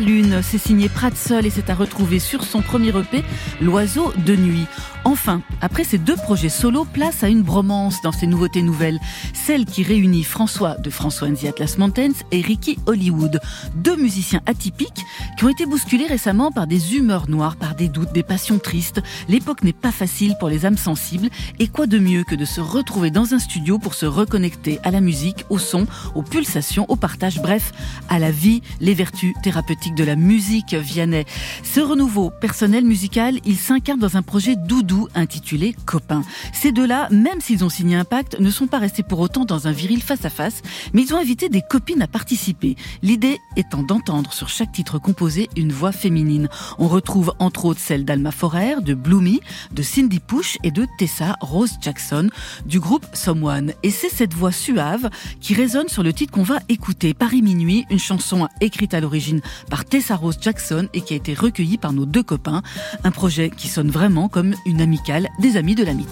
La c'est signé Pratseul et c'est à retrouver sur son premier EP, L'oiseau de nuit. Enfin, après ces deux projets solo, place à une bromance dans ces nouveautés nouvelles. Celle qui réunit François de François and the Atlas Mountains et Ricky Hollywood. Deux musiciens atypiques qui ont été bousculés récemment par des humeurs noires, par des doutes, des passions tristes. L'époque n'est pas facile pour les âmes sensibles. Et quoi de mieux que de se retrouver dans un studio pour se reconnecter à la musique, au son, aux pulsations, au partage, bref, à la vie, les vertus thérapeutiques de la musique Vianney. Ce renouveau personnel musical, il s'incarne dans un projet doudou intitulé Copain. Ces deux-là, même s'ils ont signé un pacte, ne sont pas restés pour autant dans un viril face à face, mais ils ont invité des copines à participer. L'idée étant d'entendre sur chaque titre composé une voix féminine. On retrouve entre autres celle d'Alma Forer, de Bloomy, de Cindy Push et de Tessa Rose Jackson du groupe Someone. Et c'est cette voix suave qui résonne sur le titre qu'on va écouter, Paris Minuit, une chanson écrite à l'origine par Tessa Rose Jackson et qui a été recueillie par nos deux copains. Un projet qui sonne vraiment comme une amicale des amis de l'ami.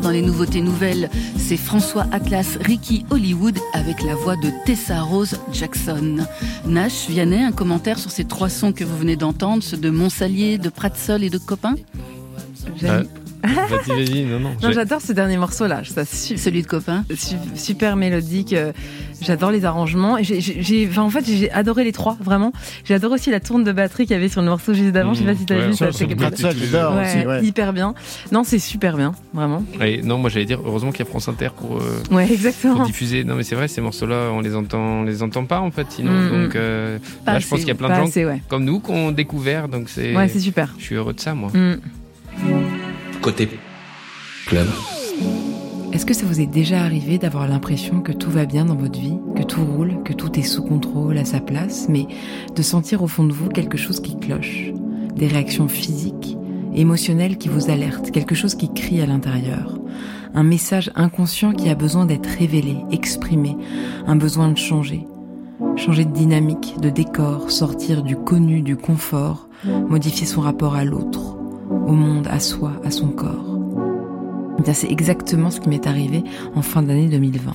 Dans les nouveautés nouvelles, c'est François Atlas, Ricky Hollywood avec la voix de Tessa Rose Jackson. Nash, Vianney, un commentaire sur ces trois sons que vous venez d'entendre, ceux de Montsalier, de Pratsol et de Copain? J'aime- Vas-y, vas-y, non, non. Non, j'adore ce dernier morceau là. Ça, su- Celui de Copain su- super mélodique. euh, J'adore les arrangements. Et j'ai- j'ai- j'ai- enfin, en fait, j'ai adoré les trois, vraiment. J'ai adoré aussi la tourne de batterie qu'il y avait sur le morceau juste d'avant. Je sais pas si t'as Ouais, vu. ça, c'est j'adore Ouais, aussi, ouais. Hyper bien. Non, c'est super bien, vraiment. Et non, moi j'allais dire, heureusement qu'il y a France Inter pour, euh, Ouais, exactement. pour diffuser. Non, mais c'est vrai, ces morceaux-là, on les entend, on les entend pas en fait, sinon. Mm, donc, mm. euh, je pense qu'il y a plein de gens assez, ouais. comme nous qui ont découvert, donc c'est. Ouais, c'est super. Je suis heureux de ça, moi. Côté club. Est-ce que ça vous est déjà arrivé d'avoir l'impression que tout va bien dans votre vie, que tout roule, que tout est sous contrôle, à sa place, mais de sentir au fond de vous quelque chose qui cloche, des réactions physiques, émotionnelles qui vous alertent, quelque chose qui crie à l'intérieur, un message inconscient qui a besoin d'être révélé, exprimé, un besoin de changer, changer de dynamique, de décor, sortir du connu, du confort, modifier son rapport à l'autre, au monde, à soi, à son corps. Bien, c'est exactement ce qui m'est arrivé en fin d'année 2020.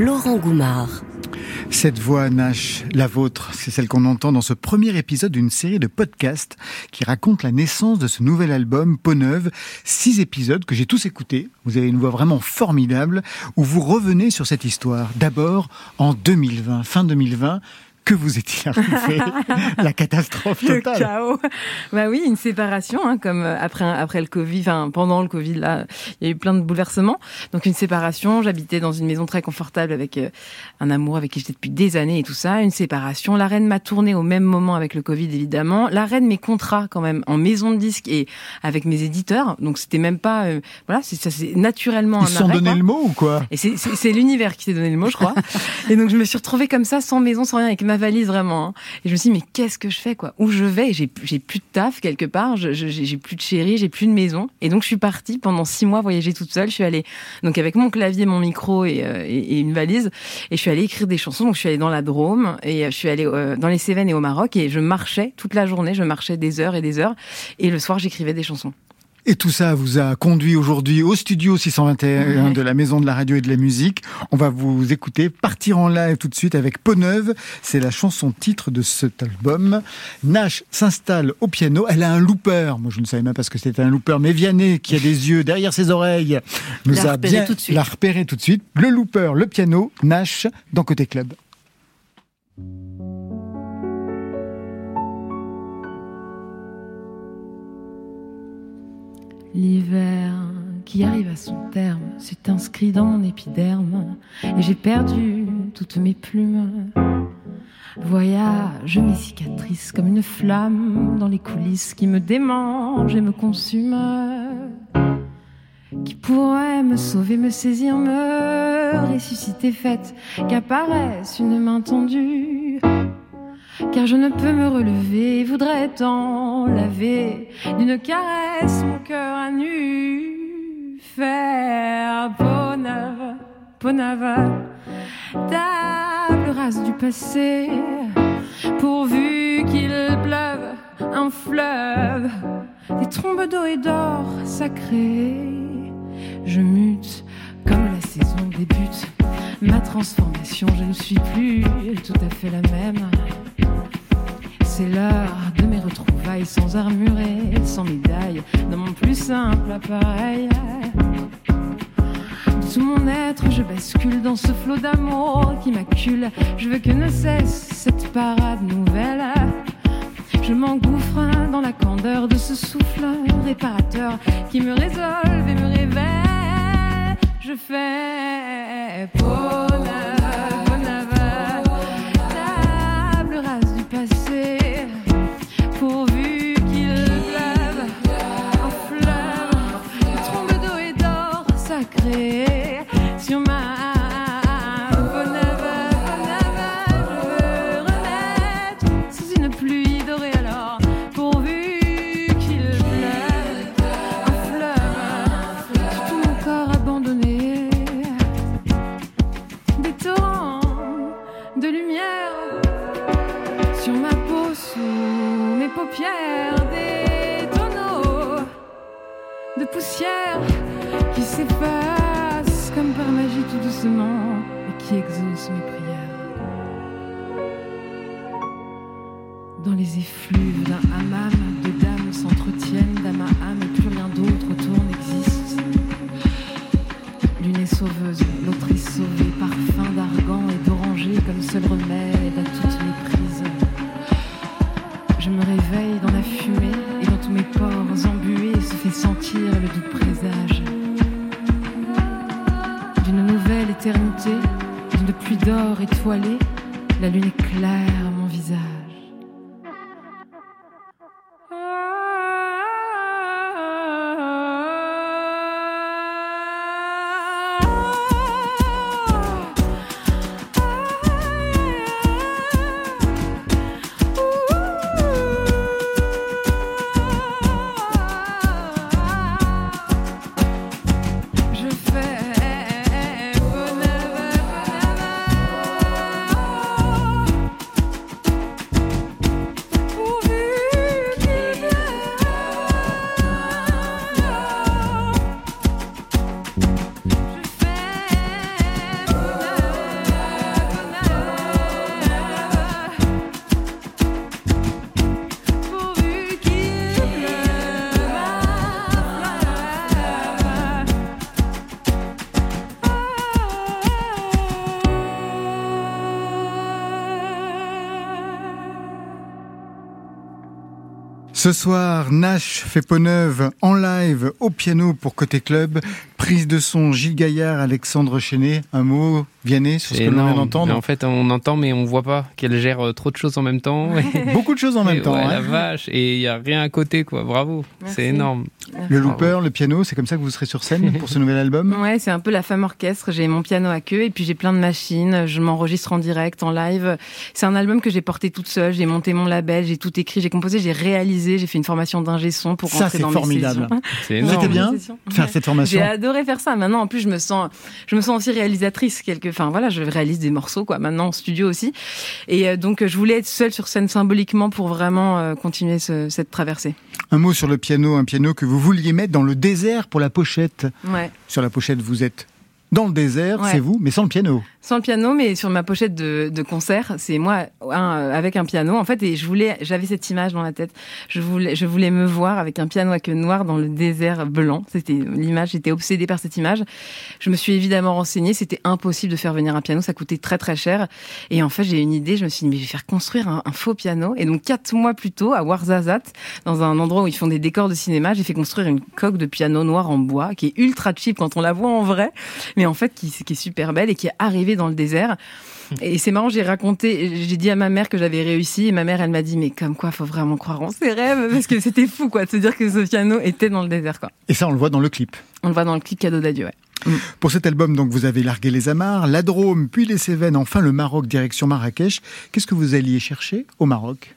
Laurent Goumard. Cette voix, Nash, la vôtre, c'est celle qu'on entend dans ce premier épisode d'une série de podcasts qui raconte la naissance de ce nouvel album, Peau Neuve. Six épisodes que j'ai tous écoutés. Vous avez une voix vraiment formidable où vous revenez sur cette histoire. D'abord, en 2020, fin 2020, que vous étiez arrivé La catastrophe Le totale. chaos. Bah oui, une séparation, hein, comme euh, après après le Covid, enfin pendant le Covid là, il y a eu plein de bouleversements. Donc une séparation. J'habitais dans une maison très confortable avec euh, un amour avec qui j'étais depuis des années et tout ça. Une séparation. La reine m'a tourné au même moment avec le Covid évidemment. La reine mes contrats quand même en maison de disque et avec mes éditeurs. Donc c'était même pas euh, voilà, c'est ça c'est naturellement Ils se sont donné quoi. le mot ou quoi? Et c'est- c'est c'est l'univers qui s'est donné le mot, je crois. et donc je me suis retrouvée comme ça, sans maison, sans rien, avec ma valise vraiment. hein. Et je me suis dit, mais qu'est-ce que je fais, quoi? Où je vais? J'ai plus de taf quelque part, j'ai plus de chérie, j'ai plus de maison. Et donc je suis partie pendant six mois voyager toute seule. Je suis allée donc avec mon clavier, mon micro et, euh, une valise. Et je suis allée écrire des chansons. Donc je suis allée dans la Drôme et euh, je suis allée euh, dans les Cévennes et au Maroc. Et je marchais toute la journée. Je marchais des heures et des heures. Et le soir, j'écrivais des chansons. Et tout ça vous a conduit aujourd'hui au studio 621 de la Maison de la Radio et de la Musique. On va vous écouter partir en live tout de suite avec Peau Neuve. C'est la chanson titre de cet album. Nash s'installe au piano. Elle a un looper. Moi, je ne savais même pas ce que c'était un looper. Mais Vianney, qui a des yeux derrière ses oreilles, nous L'a a bien tout de suite. l'a repéré tout de suite. Le looper, le piano, Nash dans Côté Club. L'hiver qui arrive à son terme s'est inscrit dans mon épiderme et j'ai perdu toutes mes plumes. Voyage mes cicatrices comme une flamme dans les coulisses qui me démangent et me consument. Qui pourrait me sauver, me saisir, me ressusciter, faite qu'apparaisse une main tendue. Car je ne peux me relever voudrais tant laver d'une caresse mon cœur à nu. Faire peau neuve, table rase du passé, pourvu qu'il pleuve un fleuve, des trombes d'eau et d'or sacrés. Je mute comme la saison débute. Ma transformation, je ne suis plus tout à fait la même. C'est l'heure de mes retrouvailles sans armure et sans médaille, dans mon plus simple appareil. De tout mon être, je bascule dans ce flot d'amour qui m'accule. Je veux que ne cesse cette parade nouvelle. Je m'engouffre dans la candeur de ce souffle réparateur qui me résolve et me révèle. Je fais peau Ce soir, Nash fait peau neuve en live au piano pour Côté Club. Prise de son Gilles Gaillard, Alexandre Chenet. Un mot, Vianney, sur ce que l'on vient d'entendre Mais En fait, on entend, mais on voit pas qu'elle gère euh, trop de choses en même temps. Beaucoup de choses en même Et temps. ouais, hein. La vache. Et il y a rien à côté, quoi. Bravo. C'est énorme. Le looper, le piano, c'est comme ça que vous serez sur scène pour ce nouvel album? Ouais, c'est un peu la femme orchestre. J'ai mon piano à queue et puis j'ai plein de machines. Je m'enregistre en direct, en live. C'est un album que j'ai porté toute seule. J'ai monté mon label, j'ai tout écrit, j'ai composé, j'ai réalisé. J'ai fait une formation d'ingé son pour Ça, rentrer c'est dans formidable. mes C'est sessions. C'était bien sessions. faire cette formation J'ai adoré faire ça. Maintenant, en plus, je me sens, je me sens aussi réalisatrice quelque. Enfin voilà, je réalise des morceaux quoi. Maintenant en studio aussi. Et euh, donc, je voulais être seule sur scène symboliquement pour vraiment euh, continuer ce- cette traversée. Un mot sur le piano, un piano que vous vouliez mettre dans le désert pour la pochette. Ouais. Sur la pochette, vous êtes dans le désert, Ouais. c'est vous, mais sans le piano. Sans le piano, mais sur ma pochette de, concert, c'est moi euh, avec un piano. En fait, et je voulais, j'avais cette image dans la tête. Je voulais, je voulais me voir avec un piano à queue noire dans le désert blanc. C'était l'image. J'étais obsédée par cette image. Je me suis évidemment renseignée. C'était impossible de faire venir un piano. Ça coûtait très très cher. Et en fait, j'ai eu une idée. Je me suis dit, mais je vais faire construire un, faux piano. Et donc quatre mois plus tôt, à Ouarzazate, dans un endroit où ils font des décors de cinéma, j'ai fait construire une coque de piano noir en bois qui est ultra cheap quand on la voit en vrai, mais en fait qui est super belle et qui est arrivée dans le désert. Et c'est marrant, j'ai raconté, j'ai dit à ma mère que j'avais réussi, et ma mère, elle m'a dit, mais comme quoi, faut vraiment croire en ses rêves, parce que c'était fou, quoi, de se dire que ce piano était dans le désert, quoi. Et ça, on le voit dans le clip. On le voit dans le clip Cadeau d'adieu, ouais. Pour cet album, donc, vous avez largué les Amars, la Drôme, puis les Cévennes, enfin le Maroc, direction Marrakech. Qu'est-ce que vous alliez chercher au Maroc?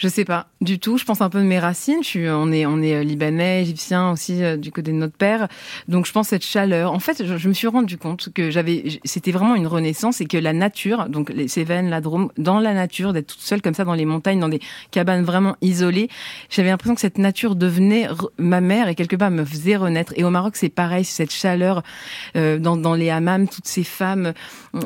Je sais pas du tout. Je pense un peu de mes racines. Je suis, on est, on est euh, libanais, égyptien aussi euh, du côté de notre père. Donc je pense cette chaleur. En fait, je, me suis rendu compte que j'avais, c'était vraiment une renaissance et que la nature, donc les Cévennes, la Drôme, dans la nature, d'être toute seule comme ça dans les montagnes, dans des cabanes vraiment isolées, j'avais l'impression que cette nature devenait ma mère et quelque part me faisait renaître. Et au Maroc, c'est pareil, cette chaleur euh, dans, dans les hammams, toutes ces femmes,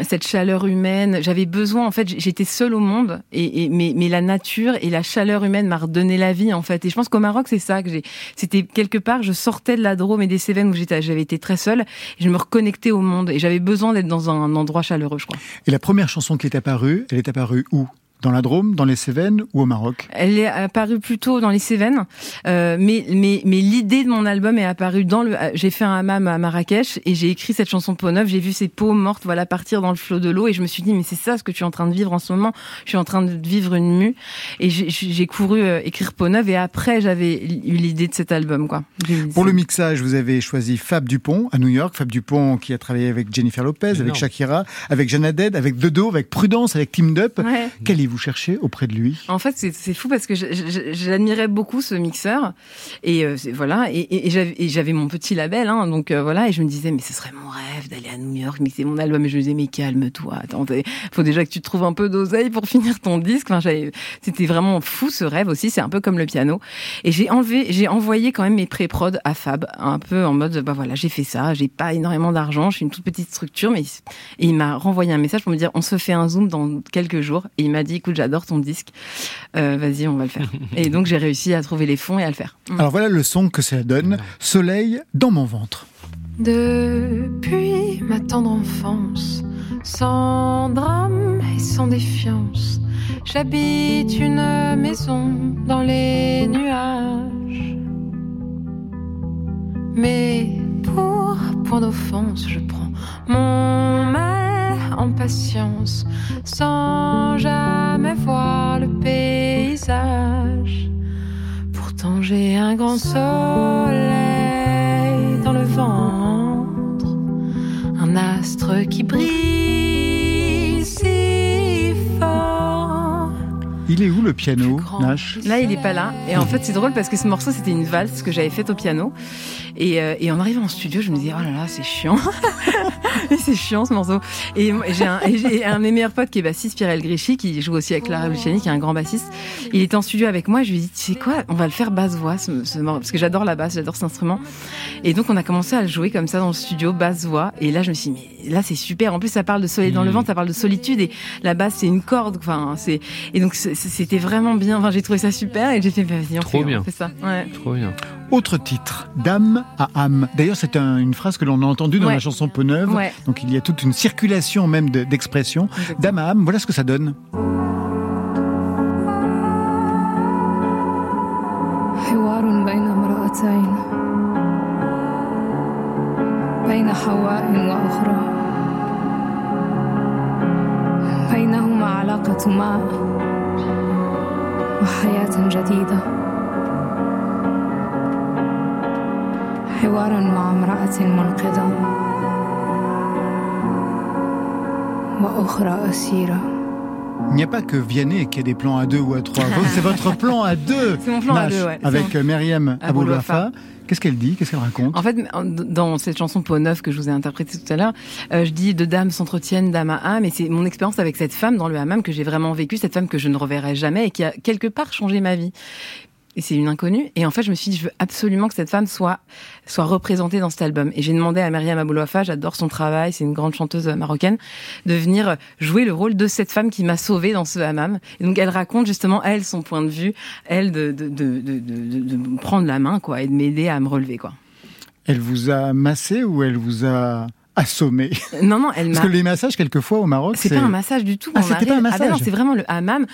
cette chaleur humaine. J'avais besoin, en fait, j'étais seule au monde, et, et mais, mais la nature et la chaleur humaine m'a redonné la vie, en fait. Et je pense qu'au Maroc, c'est ça que j'ai. C'était quelque part, je sortais de la Drôme et des Cévennes où j'étais, j'avais été très seule, et je me reconnectais au monde, et j'avais besoin d'être dans un endroit chaleureux, je crois. Et la première chanson qui est apparue, elle est apparue où? Dans la Drôme, dans les Cévennes ou au Maroc Elle est apparue plutôt dans les Cévennes, euh, mais mais mais l'idée de mon album est apparue dans le. J'ai fait un hammam à Marrakech et j'ai écrit cette chanson Peau neuve. J'ai vu ces peaux mortes, voilà, partir dans le flot de l'eau et je me suis dit mais c'est ça ce que tu es en train de vivre en ce moment. Je suis en train de vivre une mue et j'ai- j'ai couru euh, écrire Peau neuve et après j'avais eu l'idée de cet album quoi. Pour le mixage, vous avez choisi Fab Dupont à New York. Fab Dupont qui a travaillé avec Jennifer Lopez, avec. Shakira, avec Jeanne Haddad, avec Dodo, avec Prudence, avec Team Up. Ouais. Qu'allez-vous chercher auprès de lui? En fait, c'est fou parce que j'admirais beaucoup ce mixeur. Et euh, voilà. Et, et- et j'avais mon petit label hein, donc euh, voilà. Et je me disais mais ce serait mon rêve d'aller à New York mixer mon album. Et je me disais mais calme-toi. Attends faut déjà que tu te trouves un peu d'oseille pour finir ton disque. Enfin c'était vraiment fou ce rêve aussi. C'est un peu comme le piano. Et j'ai enlevé j'ai envoyé quand même mes pré-prod à Fab un peu en mode bah voilà j'ai fait ça. J'ai pas énormément d'argent. Je suis une toute petite structure mais et il m'a renvoyé un message pour me dire on se fait un zoom dans quelques jours. Et il m'a dit écoute j'adore ton disque euh, vas-y, on va le faire. et donc j'ai réussi à trouver les fonds et à le faire. Alors voilà le son que ça donne. Soleil dans mon ventre. Depuis ma tendre enfance, sans drame et sans défiance, j'habite une maison dans les nuages. Mais pour point d'offense, je prends mon mal en patience, sans jamais voir le paysage. Pourtant j'ai un grand soleil dans le ventre, un astre qui brille Il est où le piano, Nash Là, il est pas là. Et en fait, c'est drôle parce que ce morceau, c'était une valse que j'avais faite au piano. Et, euh, et en arrivant en studio, je me disais, oh là là, c'est chiant. C'est chiant ce morceau. Et j'ai un, et j'ai un de mes meilleurs potes qui est bassiste, Pierre Gréchy, qui joue aussi avec Clara Luciani, qui est un grand bassiste. Il était en studio avec moi. Je lui ai dit, tu sais quoi, on va le faire basse-voix, ce, ce morceau, parce que j'adore la basse, j'adore cet instrument. Et donc, on a commencé à le jouer comme ça dans le studio, basse-voix. Et là, je me suis dit, mais là, c'est super. En plus, ça parle de soleil dans le Mm. ventre, ça parle de solitude. Et la basse, c'est une corde. Enfin, c'est, et donc, c'est- c'était vraiment bien. Enfin, j'ai trouvé ça super. Et j'ai fait, bah, vas-y, on Trop fait, bien. on fait ça. Ouais. Trop bien. Autre titre, Dame à âme. D'ailleurs, c'est un- une phrase que l'on a entendue dans Ouais. la chanson Peu neuve. Ouais. Donc il y a toute une circulation même de- d'expressions. Dame à âme, voilà ce que ça donne. حوار بين امرأتين بين حواء وأخرى بينهما علاقة ما وحياة جديدة. حوار مع امرأة منقذة. وأخرى أسيرة. Il n'y a pas que Vianney qui a des plans à deux ou à trois. C'est votre plan à deux. C'est mon plan à deux, ouais. Avec euh, Myriam. Aboulouafa. Qu'est-ce qu'elle dit? Qu'est-ce qu'elle raconte? En fait, dans cette chanson Peau neuve que je vous ai interprétée tout à l'heure, euh, je dis deux dames s'entretiennent d'âme à âme, et c'est mon expérience avec cette femme dans le hammam que j'ai vraiment vécu, cette femme que je ne reverrai jamais et qui a quelque part changé ma vie. Et c'est une inconnue. Et en fait, je me suis dit, je veux absolument que cette femme soit soit représentée dans cet album. Et j'ai demandé à Myriam Aboulouafa, j'adore son travail, c'est une grande chanteuse marocaine, de venir jouer le rôle de cette femme qui m'a sauvée dans ce hammam. Et donc, elle raconte justement, elle, son point de vue, elle, de, de, de, de, de, prendre la main, quoi, et de m'aider à me relever, quoi. Elle vous a massé ou elle vous a assommée. Non, non, elle Parce m'a. que les massages, quelquefois, au Maroc, C'est pas un massage du tout. Ah, c'était pas un Ah ben massage. non, c'est vraiment le hammam.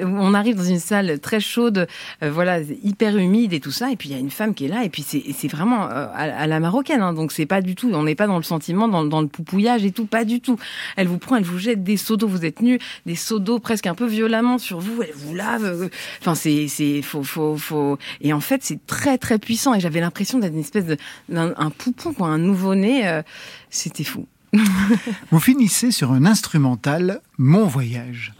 On arrive dans une salle très chaude, euh, voilà, hyper humide et tout ça. Et puis il y a une femme qui est là. Et puis c'est c'est vraiment euh, à, à la marocaine. hein. donc c'est pas du tout. On n'est pas dans le sentiment, dans, dans le poupouillage et tout. Pas du tout. Elle vous prend, elle vous jette des seaux d'eau. Vous êtes nus, des seaux d'eau presque un peu violemment sur vous. Elle vous lave. euh, Enfin c'est c'est faut faut faut. Et en fait c'est très très puissant. Et j'avais l'impression d'être une espèce de d'un un poupon, quoi, un nouveau né. C'était fou. Vous finissez sur un instrumental Mon voyage.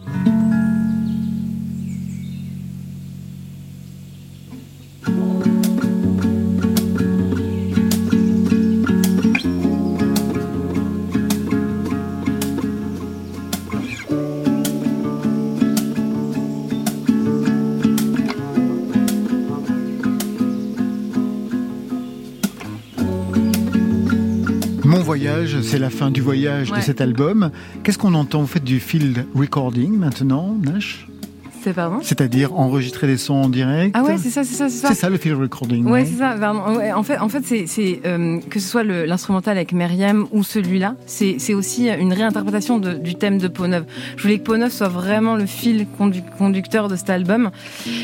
Voyage, c'est la fin du voyage de cet album. Qu'est-ce qu'on entend? Vous faites du field recording maintenant, Nash? C'est pardon. C'est-à-dire enregistrer des sons en direct Ah ouais, c'est ça, c'est ça, c'est ça. C'est ça le field recording. Ouais, c'est ça. pardon. Ouais, en fait, en fait, c'est, euh, que ce soit l'instrumental avec Myriam ou celui-là, c'est, aussi une réinterprétation de- du thème de Peau Neuve. Je voulais que Peau Neuve soit vraiment le fil condu- conducteur de cet album.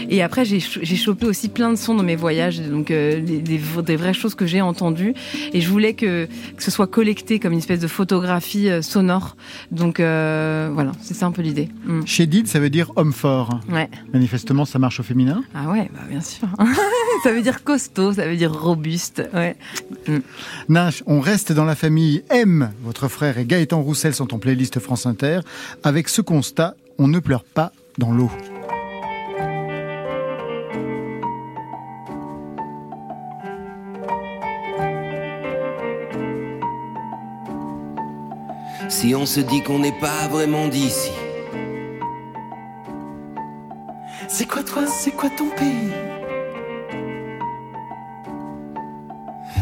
Et après, j'ai, ch- j'ai chopé aussi plein de sons dans mes voyages, donc euh, des, des v- des vraies choses que j'ai entendues. Et je voulais que, que ce soit collecté comme une espèce de photographie euh, sonore. Donc euh, voilà, c'est ça un peu l'idée. Mm. Chédid, ça veut dire homme fort. Ouais. Manifestement, ça marche au féminin. Ah ouais, bah bien sûr. ça veut dire costaud, ça veut dire robuste. Ouais. Mm. Nash, on reste dans la famille M. Votre frère et Gaëtan Roussel sont en playlist France Inter. Avec ce constat, on ne pleure pas dans l'eau. Si on se dit qu'on n'est pas vraiment d'ici, C'est quoi toi, c'est quoi ton pays?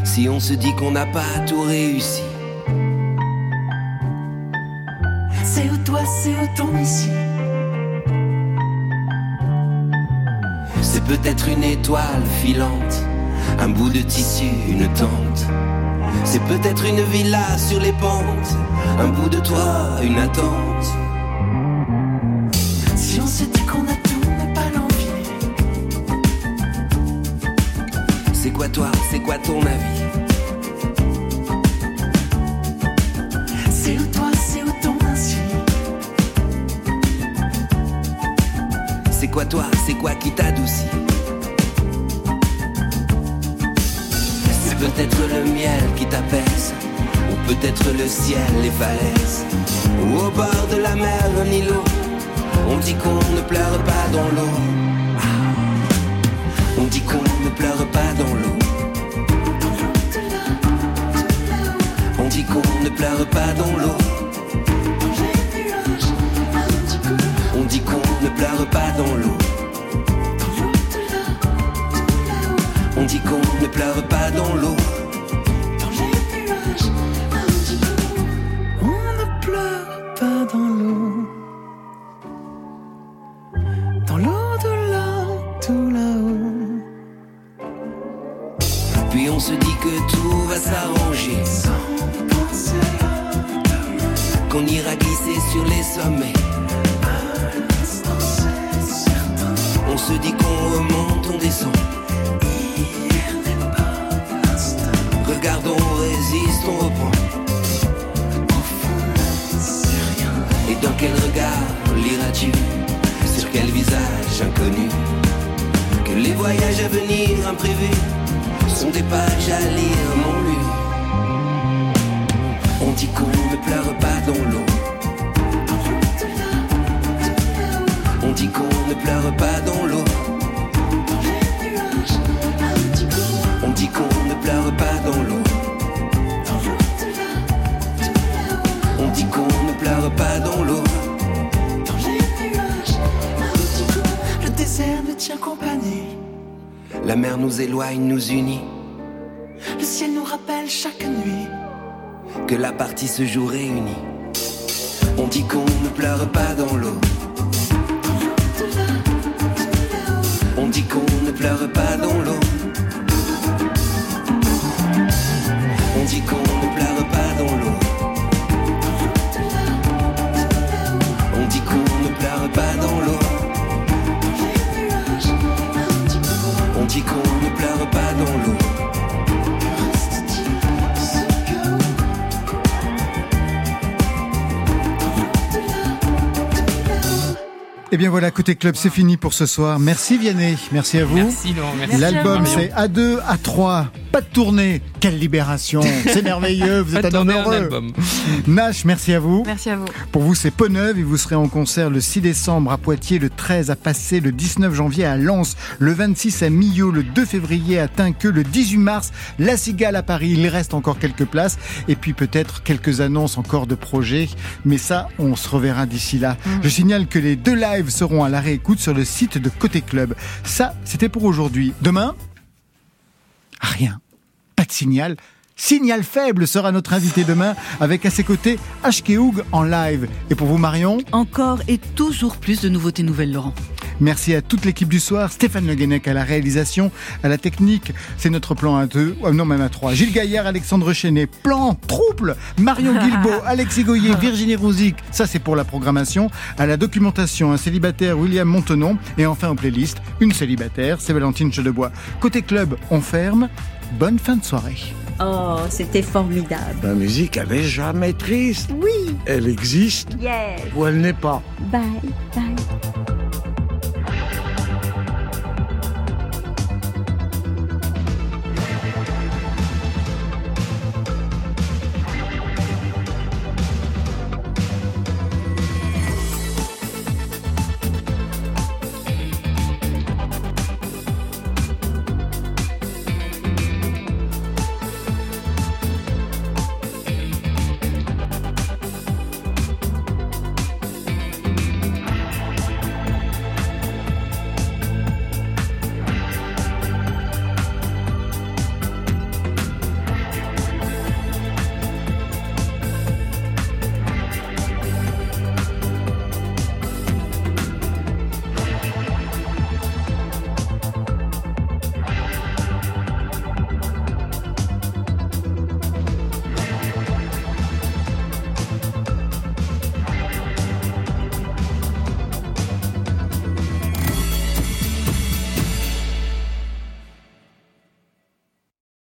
Si on se dit qu'on n'a pas tout réussi, C'est où toi, c'est où ton ici? C'est peut-être une étoile filante, un bout de tissu, une tente. C'est peut-être une villa sur les pentes, un bout de toit, une attente. Si on se quoi toi, c'est quoi ton avis C'est où toi, c'est où ton ainsi C'est quoi toi, c'est quoi qui t'adoucit C'est peut-être le miel qui t'apaise, ou peut-être le ciel, les falaises, ou au bord de la mer, un îlot. On dit qu'on ne pleure pas dans l'eau. On dit qu'on ne pleure pas dans l'eau. Dit qu'on ne pleure pas dans l'eau. On dit qu'on ne pleure pas dans l'eau. On dit qu'on ne pleure pas dans l'eau. On ne pleure pas dans l'eau. Sont des pages à lire non lues. On dit qu'on ne pleure pas dans l'eau. On dit qu'on ne pleure pas dans l'eau. On dit qu'on ne pleure pas dans l'eau. On dit qu'on ne pleure pas dans l'eau. Le désert nous tient compagnie. La mer nous éloigne, nous unit. Le ciel nous rappelle chaque nuit. Que la partie se joue réunie. On dit qu'on ne pleure pas dans l'eau. On dit qu'on ne pleure pas dans l'eau. Et Eh bien voilà, côté club, c'est fini pour ce soir. Merci Vianney, merci à vous. Merci Laurent, merci. L'album c'est A2, A3, pas de tournée. Quelle libération, c'est merveilleux, vous êtes un homme heureux. Nash, merci à vous. Merci à vous. Pour vous, c'est Peau Neuve et vous serez en concert le 6 décembre à Poitiers, le 13 à Passé, le 19 janvier à Lens, le 26 à Millau, le 2 février à Tinqueux, le 18 mars, La Cigale à Paris. Il reste encore quelques places et puis peut-être quelques annonces encore de projets. Mais ça, on se reverra d'ici là. Je signale que les deux lives seront à la réécoute sur le site de Côté Club. Ça, c'était pour aujourd'hui. Demain, rien. Pas de signal. Signal faible sera notre invité demain avec à ses côtés HK Hoog en live. Et pour vous Marion? Encore et toujours plus de nouveautés nouvelles, Laurent. Merci à toute l'équipe du soir, Stéphane Le Guenec à la réalisation, à la technique, c'est notre plan à deux, oh non même à trois. Gilles Gaillard, Alexandre Chenet, plan, trouble, Marion Guilbault, Alexis Goyer, Virginie Rouzic, ça c'est pour la programmation, à la documentation, un célibataire, William Montenon, et enfin aux playlists, une célibataire, c'est Valentine Chedebois. Côté club, on ferme, bonne fin de soirée. Oh, c'était formidable. La musique, elle est jamais triste. Oui. Elle existe Yes. ou elle n'est pas. Bye, bye.